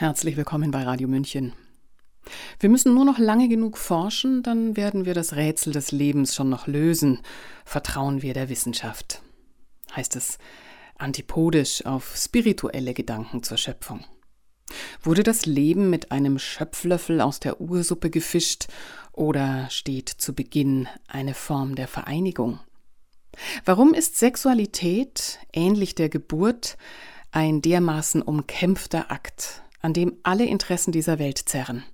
Herzlich willkommen bei Radio München. Wir müssen nur noch lange genug forschen, dann werden wir das Rätsel des Lebens schon noch lösen. Vertrauen wir der Wissenschaft. Heißt es antipodisch auf spirituelle Gedanken zur Schöpfung. Wurde das Leben mit einem Schöpflöffel aus der Ursuppe gefischt oder steht zu Beginn eine Form der Vereinigung? Warum ist Sexualität, ähnlich der Geburt, ein dermaßen umkämpfter Akt, an dem alle Interessen dieser Welt zerren.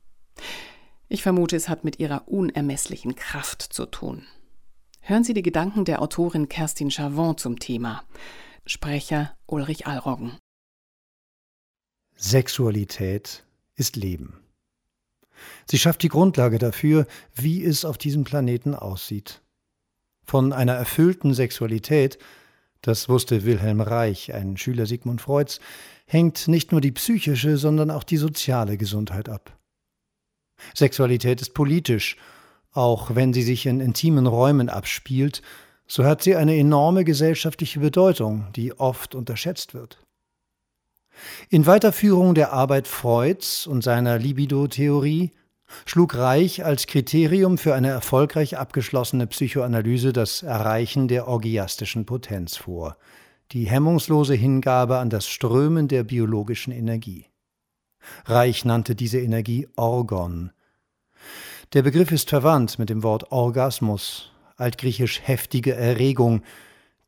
Ich vermute, es hat mit ihrer unermesslichen Kraft zu tun. Hören Sie die Gedanken der Autorin Kerstin Chavon zum Thema. Sprecher Ulrich Allroggen. Sexualität ist Leben. Sie schafft die Grundlage dafür, wie es auf diesem Planeten aussieht. Von einer erfüllten Sexualität, das wusste Wilhelm Reich, ein Schüler Sigmund Freuds, hängt nicht nur die psychische, sondern auch die soziale Gesundheit ab. Sexualität ist politisch, auch wenn sie sich in intimen Räumen abspielt, so hat sie eine enorme gesellschaftliche Bedeutung, die oft unterschätzt wird. In Weiterführung der Arbeit Freuds und seiner Libido-Theorie schlug Reich als Kriterium für eine erfolgreich abgeschlossene Psychoanalyse das Erreichen der orgiastischen Potenz vor, die hemmungslose Hingabe an das Strömen der biologischen Energie. Reich nannte diese Energie Orgon. Der Begriff ist verwandt mit dem Wort Orgasmus, altgriechisch heftige Erregung,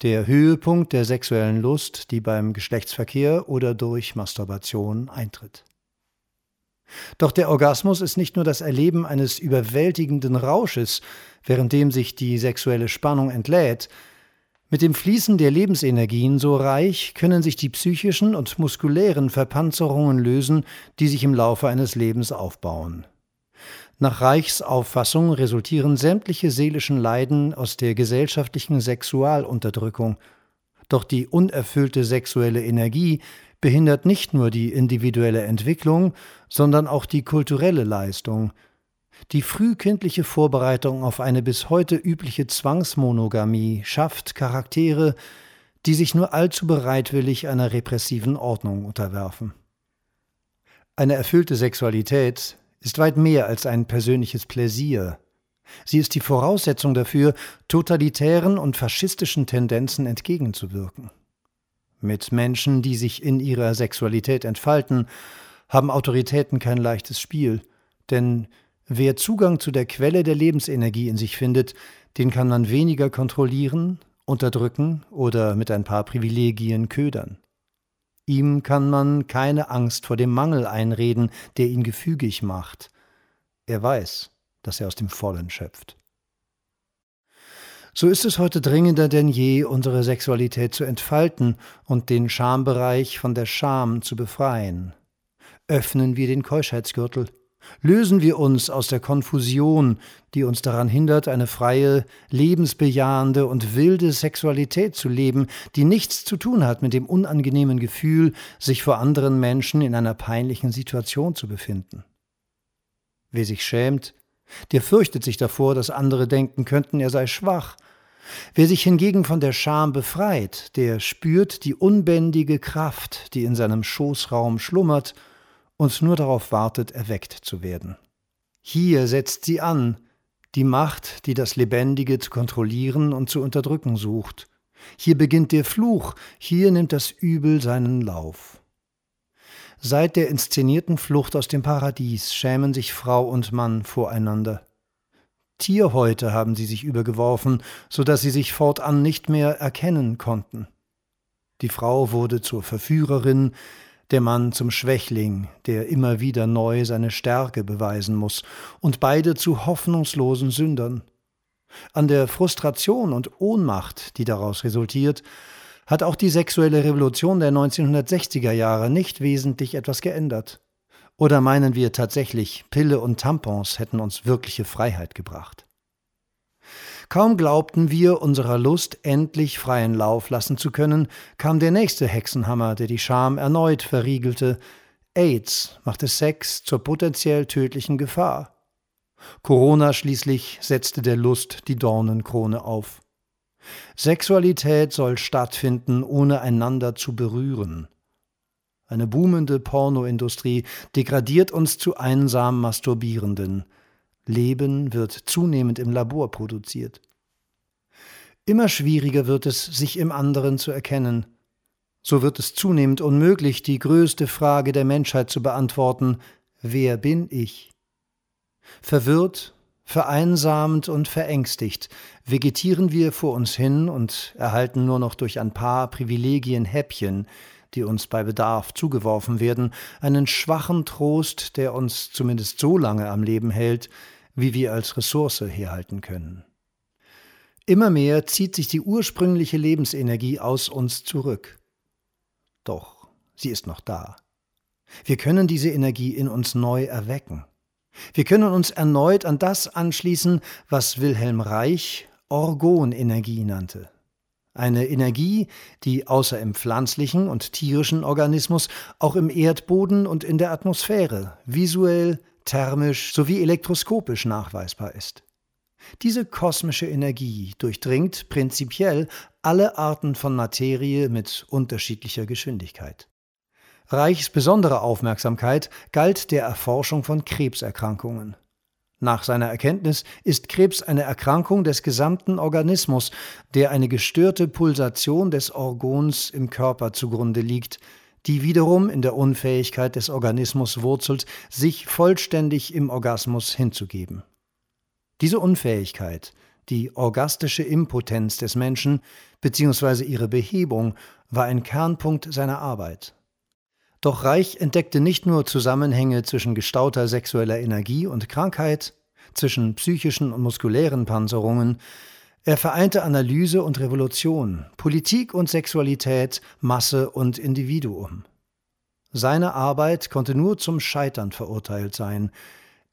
der Höhepunkt der sexuellen Lust, die beim Geschlechtsverkehr oder durch Masturbation eintritt. Doch der Orgasmus ist nicht nur das Erleben eines überwältigenden Rausches, währenddem sich die sexuelle Spannung entlädt, mit dem Fließen der Lebensenergien so reich können sich die psychischen und muskulären Verpanzerungen lösen, die sich im Laufe eines Lebens aufbauen. Nach Reichs Auffassung resultieren sämtliche seelischen Leiden aus der gesellschaftlichen Sexualunterdrückung. Doch die unerfüllte sexuelle Energie behindert nicht nur die individuelle Entwicklung, sondern auch die kulturelle Leistung – die frühkindliche Vorbereitung auf eine bis heute übliche Zwangsmonogamie schafft Charaktere, die sich nur allzu bereitwillig einer repressiven Ordnung unterwerfen. Eine erfüllte Sexualität ist weit mehr als ein persönliches Pläsier. Sie ist die Voraussetzung dafür, totalitären und faschistischen Tendenzen entgegenzuwirken. Mit Menschen, die sich in ihrer Sexualität entfalten, haben Autoritäten kein leichtes Spiel, denn Wer Zugang zu der Quelle der Lebensenergie in sich findet, den kann man weniger kontrollieren, unterdrücken oder mit ein paar Privilegien ködern. Ihm kann man keine Angst vor dem Mangel einreden, der ihn gefügig macht. Er weiß, dass er aus dem Vollen schöpft. So ist es heute dringender denn je, unsere Sexualität zu entfalten und den Schambereich von der Scham zu befreien. Öffnen wir den Keuschheitsgürtel, Lösen wir uns aus der Konfusion, die uns daran hindert, eine freie, lebensbejahende und wilde Sexualität zu leben, die nichts zu tun hat mit dem unangenehmen Gefühl, sich vor anderen Menschen in einer peinlichen Situation zu befinden. Wer sich schämt, der fürchtet sich davor, dass andere denken könnten, er sei schwach. Wer sich hingegen von der Scham befreit, der spürt die unbändige Kraft, die in seinem Schoßraum schlummert und nur darauf wartet, erweckt zu werden. Hier setzt sie an, die Macht, die das Lebendige zu kontrollieren und zu unterdrücken sucht. Hier beginnt der Fluch, hier nimmt das Übel seinen Lauf. Seit der inszenierten Flucht aus dem Paradies schämen sich Frau und Mann voreinander. Tierhäute haben sie sich übergeworfen, so dass sie sich fortan nicht mehr erkennen konnten. Die Frau wurde zur Verführerin, der Mann zum Schwächling, der immer wieder neu seine Stärke beweisen muss, und beide zu hoffnungslosen Sündern. An der Frustration und Ohnmacht, die daraus resultiert, hat auch die sexuelle Revolution der 1960er Jahre nicht wesentlich etwas geändert. Oder meinen wir tatsächlich, Pille und Tampons hätten uns wirkliche Freiheit gebracht? Kaum glaubten wir, unserer Lust endlich freien Lauf lassen zu können, kam der nächste Hexenhammer, der die Scham erneut verriegelte. AIDS machte Sex zur potenziell tödlichen Gefahr. Corona schließlich setzte der Lust die Dornenkrone auf. Sexualität soll stattfinden, ohne einander zu berühren. Eine boomende Pornoindustrie degradiert uns zu einsam Masturbierenden. Leben wird zunehmend im Labor produziert. Immer schwieriger wird es, sich im anderen zu erkennen. So wird es zunehmend unmöglich, die größte Frage der Menschheit zu beantworten, wer bin ich? Verwirrt, vereinsamt und verängstigt vegetieren wir vor uns hin und erhalten nur noch durch ein paar Privilegien Häppchen, die uns bei Bedarf zugeworfen werden, einen schwachen Trost, der uns zumindest so lange am Leben hält, wie wir als Ressource herhalten können. Immer mehr zieht sich die ursprüngliche Lebensenergie aus uns zurück. Doch sie ist noch da. Wir können diese Energie in uns neu erwecken. Wir können uns erneut an das anschließen, was Wilhelm Reich Orgonenergie nannte. Eine Energie, die außer im pflanzlichen und tierischen Organismus auch im Erdboden und in der Atmosphäre visuell, thermisch sowie elektroskopisch nachweisbar ist. Diese kosmische Energie durchdringt prinzipiell alle Arten von Materie mit unterschiedlicher Geschwindigkeit. Reichs besondere Aufmerksamkeit galt der Erforschung von Krebserkrankungen. Nach seiner Erkenntnis ist Krebs eine Erkrankung des gesamten Organismus, der eine gestörte Pulsation des Orgons im Körper zugrunde liegt, die wiederum in der Unfähigkeit des Organismus wurzelt, sich vollständig im Orgasmus hinzugeben. Diese Unfähigkeit, die orgastische Impotenz des Menschen bzw. ihre Behebung, war ein Kernpunkt seiner Arbeit. Doch Reich entdeckte nicht nur Zusammenhänge zwischen gestauter sexueller Energie und Krankheit, zwischen psychischen und muskulären Panzerungen, er vereinte Analyse und Revolution, Politik und Sexualität, Masse und Individuum. Seine Arbeit konnte nur zum Scheitern verurteilt sein,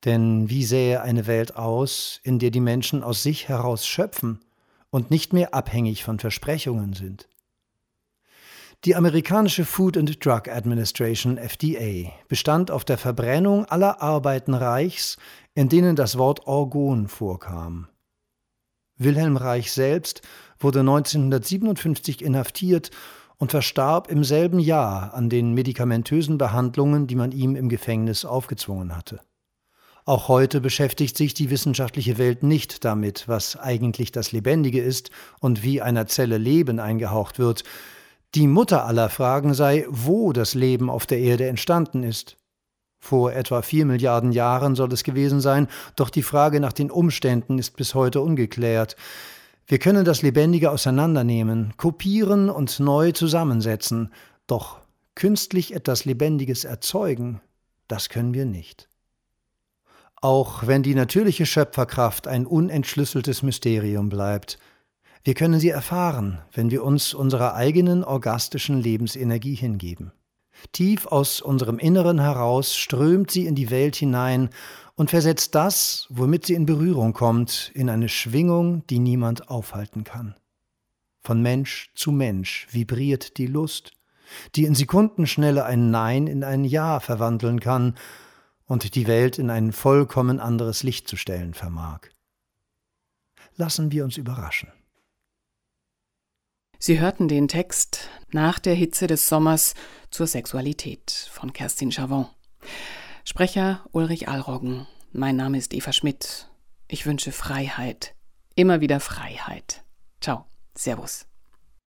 denn wie sähe eine Welt aus, in der die Menschen aus sich heraus schöpfen und nicht mehr abhängig von Versprechungen sind? Die amerikanische Food and Drug Administration FDA bestand auf der Verbrennung aller Arbeiten Reichs, in denen das Wort Orgon vorkam. Wilhelm Reich selbst wurde 1957 inhaftiert und verstarb im selben Jahr an den medikamentösen Behandlungen, die man ihm im Gefängnis aufgezwungen hatte. Auch heute beschäftigt sich die wissenschaftliche Welt nicht damit, was eigentlich das Lebendige ist und wie einer Zelle Leben eingehaucht wird, die Mutter aller Fragen sei, wo das Leben auf der Erde entstanden ist. Vor etwa vier Milliarden Jahren soll es gewesen sein, doch die Frage nach den Umständen ist bis heute ungeklärt. Wir können das Lebendige auseinandernehmen, kopieren und neu zusammensetzen, doch künstlich etwas Lebendiges erzeugen, das können wir nicht. Auch wenn die natürliche Schöpferkraft ein unentschlüsseltes Mysterium bleibt, wir können sie erfahren, wenn wir uns unserer eigenen orgastischen Lebensenergie hingeben. Tief aus unserem Inneren heraus strömt sie in die Welt hinein und versetzt das, womit sie in Berührung kommt, in eine Schwingung, die niemand aufhalten kann. Von Mensch zu Mensch vibriert die Lust, die in Sekundenschnelle ein Nein in ein Ja verwandeln kann und die Welt in ein vollkommen anderes Licht zu stellen vermag. Lassen wir uns überraschen. Sie hörten den Text Nach der Hitze des Sommers zur Sexualität von Kerstin Chavon. Sprecher Ulrich Alroggen. Mein Name ist Eva Schmidt. Ich wünsche Freiheit. Immer wieder Freiheit. Ciao. Servus.